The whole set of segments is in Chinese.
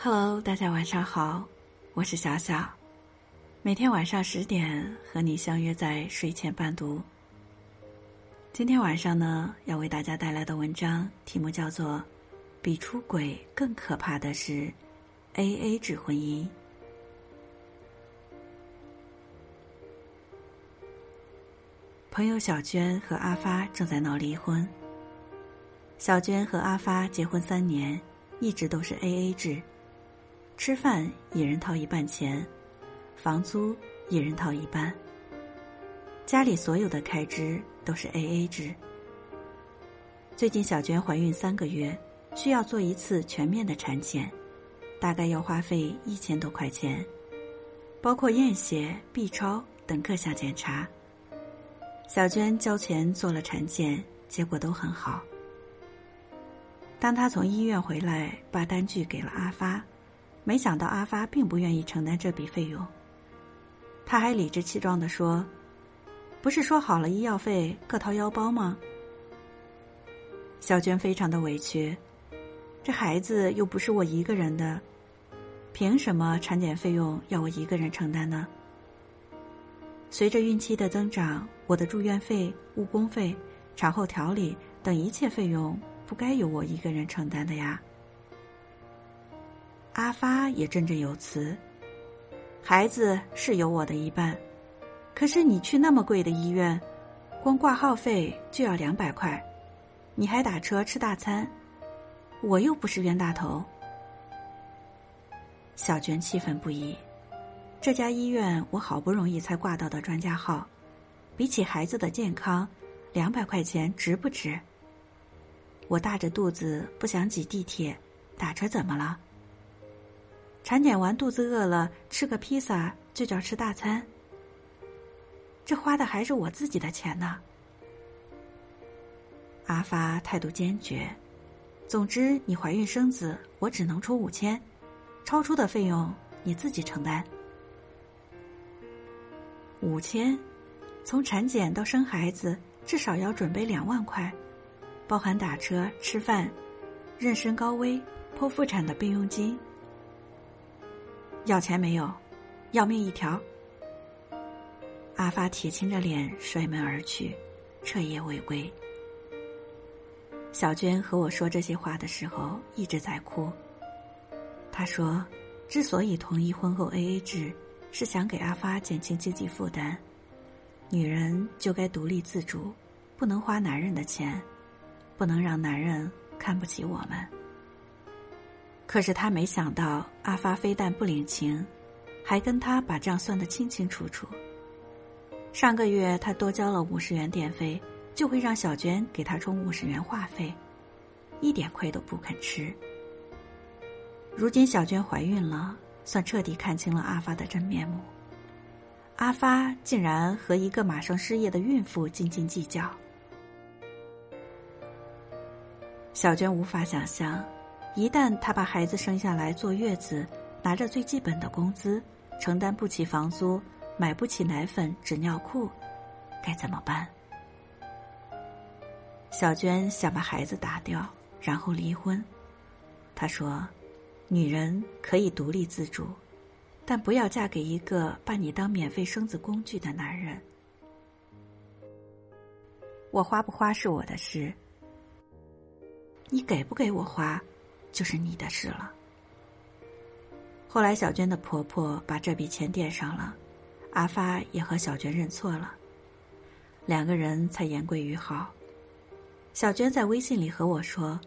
Hello，大家晚上好，我是小小，每天晚上十点和你相约在睡前伴读。今天晚上呢，要为大家带来的文章题目叫做《比出轨更可怕的是 A A 制婚姻》。朋友小娟和阿发正在闹离婚。小娟和阿发结婚三年，一直都是 A A 制，吃饭一人掏一半钱，房租一人掏一半。家里所有的开支都是 A A 制。最近小娟怀孕三个月，需要做一次全面的产检，大概要花费一千多块钱，包括验血、B 超等各项检查。小娟交钱做了产检，结果都很好。当她从医院回来，把单据给了阿发，没想到阿发并不愿意承担这笔费用。他还理直气壮的说：“不是说好了医药费各掏腰包吗？”小娟非常的委屈，这孩子又不是我一个人的，凭什么产检费用要我一个人承担呢？随着孕期的增长，我的住院费、误工费、产后调理等一切费用，不该由我一个人承担的呀。阿发也振振有词：“孩子是有我的一半，可是你去那么贵的医院，光挂号费就要两百块，你还打车吃大餐，我又不是冤大头。”小娟气愤不已。这家医院我好不容易才挂到的专家号，比起孩子的健康，两百块钱值不值？我大着肚子不想挤地铁，打车怎么了？产检完肚子饿了，吃个披萨就叫吃大餐？这花的还是我自己的钱呢。阿发态度坚决，总之你怀孕生子，我只能出五千，超出的费用你自己承担。五千，从产检到生孩子，至少要准备两万块，包含打车、吃饭、妊娠高危、剖腹产的备用金。要钱没有？要命一条！阿发铁青着脸摔门而去，彻夜未归。小娟和我说这些话的时候，一直在哭。她说，之所以同意婚后 AA 制。是想给阿发减轻经济负担，女人就该独立自主，不能花男人的钱，不能让男人看不起我们。可是他没想到，阿发非但不领情，还跟他把账算得清清楚楚。上个月他多交了五十元电费，就会让小娟给他充五十元话费，一点亏都不肯吃。如今小娟怀孕了。算彻底看清了阿发的真面目。阿发竟然和一个马上失业的孕妇斤斤计较。小娟无法想象，一旦她把孩子生下来坐月子，拿着最基本的工资，承担不起房租，买不起奶粉、纸尿裤，该怎么办？小娟想把孩子打掉，然后离婚。她说。女人可以独立自主，但不要嫁给一个把你当免费生子工具的男人。我花不花是我的事，你给不给我花，就是你的事了。后来小娟的婆婆把这笔钱垫上了，阿发也和小娟认错了，两个人才言归于好。小娟在微信里和我说。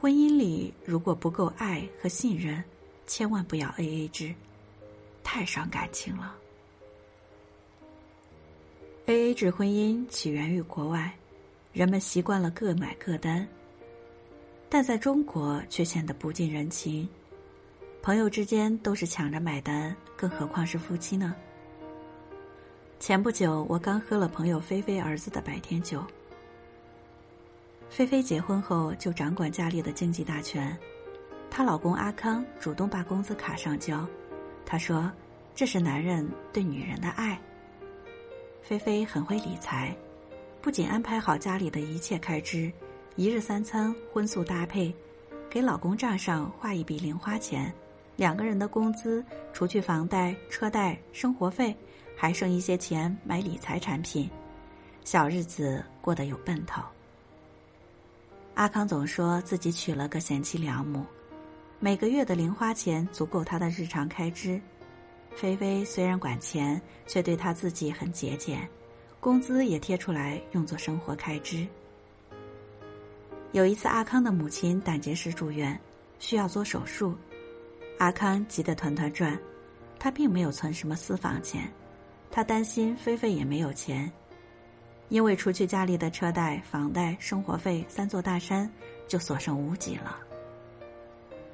婚姻里如果不够爱和信任，千万不要 A A 制，太伤感情了。A A 制婚姻起源于国外，人们习惯了各买各单，但在中国却显得不近人情。朋友之间都是抢着买单，更何况是夫妻呢？前不久，我刚喝了朋友菲菲儿子的白天酒。菲菲结婚后就掌管家里的经济大权，她老公阿康主动把工资卡上交，他说这是男人对女人的爱。菲菲很会理财，不仅安排好家里的一切开支，一日三餐荤素搭配，给老公账上划一笔零花钱，两个人的工资，除去房贷、车贷、生活费，还剩一些钱买理财产品，小日子过得有奔头。阿康总说自己娶了个贤妻良母，每个月的零花钱足够他的日常开支。菲菲虽然管钱，却对他自己很节俭，工资也贴出来用作生活开支。有一次，阿康的母亲胆结石住院，需要做手术。阿康急得团团转，他并没有存什么私房钱，他担心菲菲也没有钱，因为除去家里的车贷、房贷、生活费三座大山，就所剩无几了。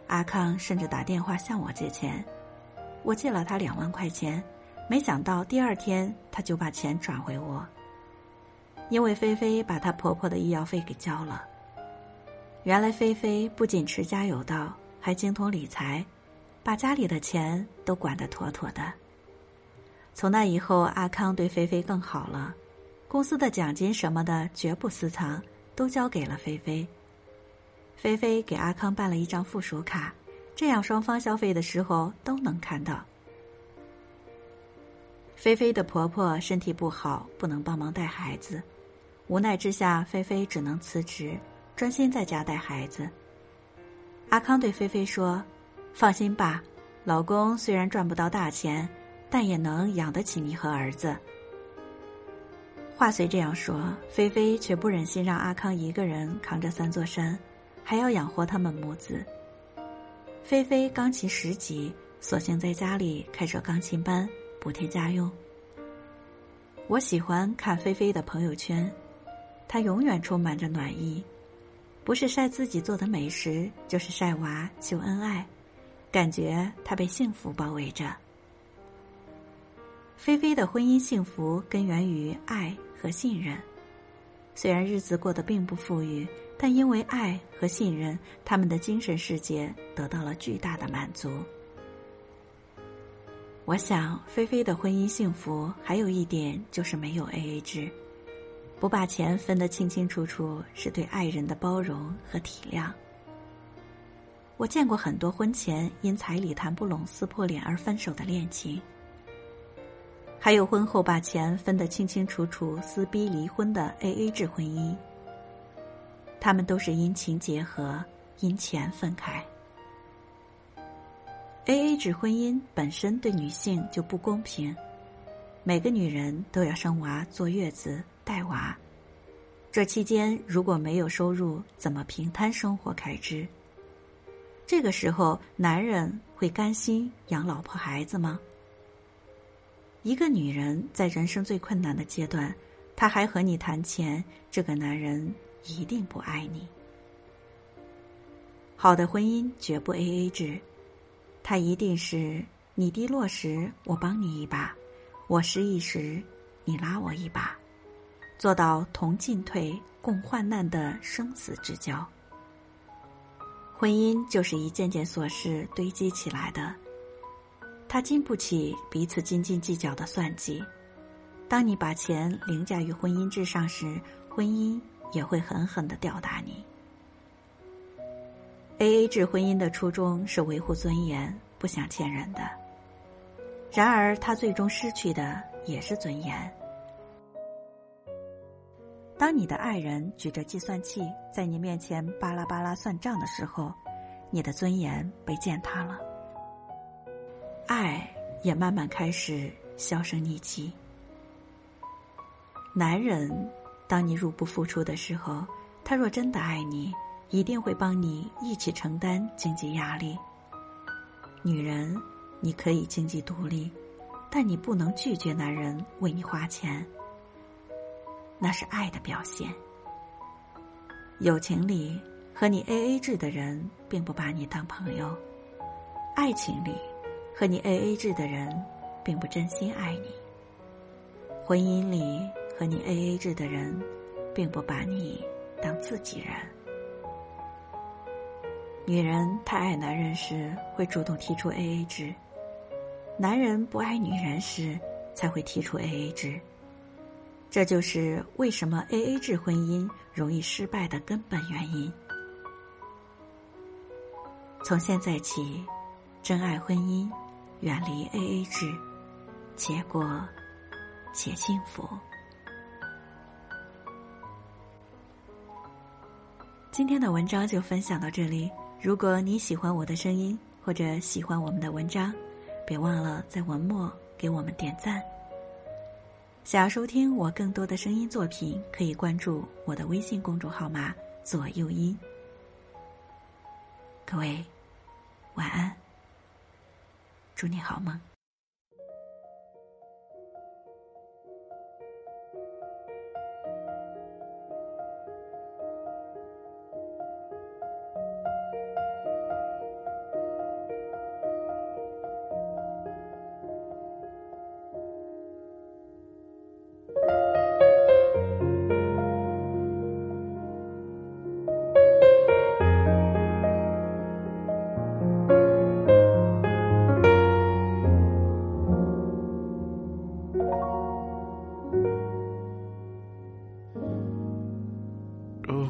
阿康甚至打电话向我借钱，我借了他两万块钱，没想到第二天他就把钱转回我，因为菲菲把她婆婆的医药费给交了。原来菲菲不仅持家有道，还精通理财。把家里的钱都管得妥妥的。从那以后，阿康对菲菲更好了，公司的奖金什么的绝不私藏，都交给了菲菲。菲菲给阿康办了一张附属卡，这样双方消费的时候都能看到。菲菲的婆婆身体不好，不能帮忙带孩子，无奈之下，菲菲只能辞职，专心在家带孩子。阿康对菲菲说。放心吧，老公虽然赚不到大钱，但也能养得起你和儿子。话虽这样说，菲菲却不忍心让阿康一个人扛着三座山，还要养活他们母子。菲菲钢琴十级，索性在家里开设钢琴班，补贴家用。我喜欢看菲菲的朋友圈，她永远充满着暖意，不是晒自己做的美食，就是晒娃秀恩爱。感觉他被幸福包围着。菲菲的婚姻幸福根源于爱和信任，虽然日子过得并不富裕，但因为爱和信任，他们的精神世界得到了巨大的满足。我想，菲菲的婚姻幸福还有一点就是没有 A A 制，不把钱分得清清楚楚，是对爱人的包容和体谅。我见过很多婚前因彩礼谈不拢、撕破脸而分手的恋情，还有婚后把钱分得清清楚楚、撕逼离婚的 A A 制婚姻。他们都是因情结合、因钱分开。A A 制婚姻本身对女性就不公平，每个女人都要生娃、坐月子、带娃，这期间如果没有收入，怎么平摊生活开支？这个时候，男人会甘心养老婆孩子吗？一个女人在人生最困难的阶段，他还和你谈钱，这个男人一定不爱你。好的婚姻绝不 A A 制，他一定是你低落时我帮你一把，我失意时你拉我一把，做到同进退、共患难的生死之交。婚姻就是一件件琐事堆积起来的，它经不起彼此斤斤计较的算计。当你把钱凌驾于婚姻之上时，婚姻也会狠狠的吊打你。A A 制婚姻的初衷是维护尊严，不想欠人的。然而，他最终失去的也是尊严。当你的爱人举着计算器在你面前巴拉巴拉算账的时候，你的尊严被践踏了，爱也慢慢开始销声匿迹。男人，当你入不敷出的时候，他若真的爱你，一定会帮你一起承担经济压力。女人，你可以经济独立，但你不能拒绝男人为你花钱。那是爱的表现。友情里和你 A A 制的人，并不把你当朋友；爱情里和你 A A 制的人，并不真心爱你；婚姻里和你 A A 制的人，并不把你当自己人。女人太爱男人时，会主动提出 A A 制；男人不爱女人时，才会提出 A A 制。这就是为什么 A A 制婚姻容易失败的根本原因。从现在起，珍爱婚姻，远离 AA 制，结果且幸福。今天的文章就分享到这里。如果你喜欢我的声音，或者喜欢我们的文章，别忘了在文末给我们点赞。想要收听我更多的声音作品，可以关注我的微信公众号码“左右音”。各位，晚安，祝你好梦。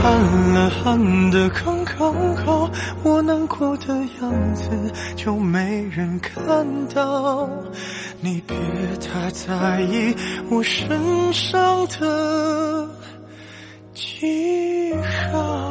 喊了，喊的刚刚好，我难过的样子就没人看到，你别太在意我身上的记号。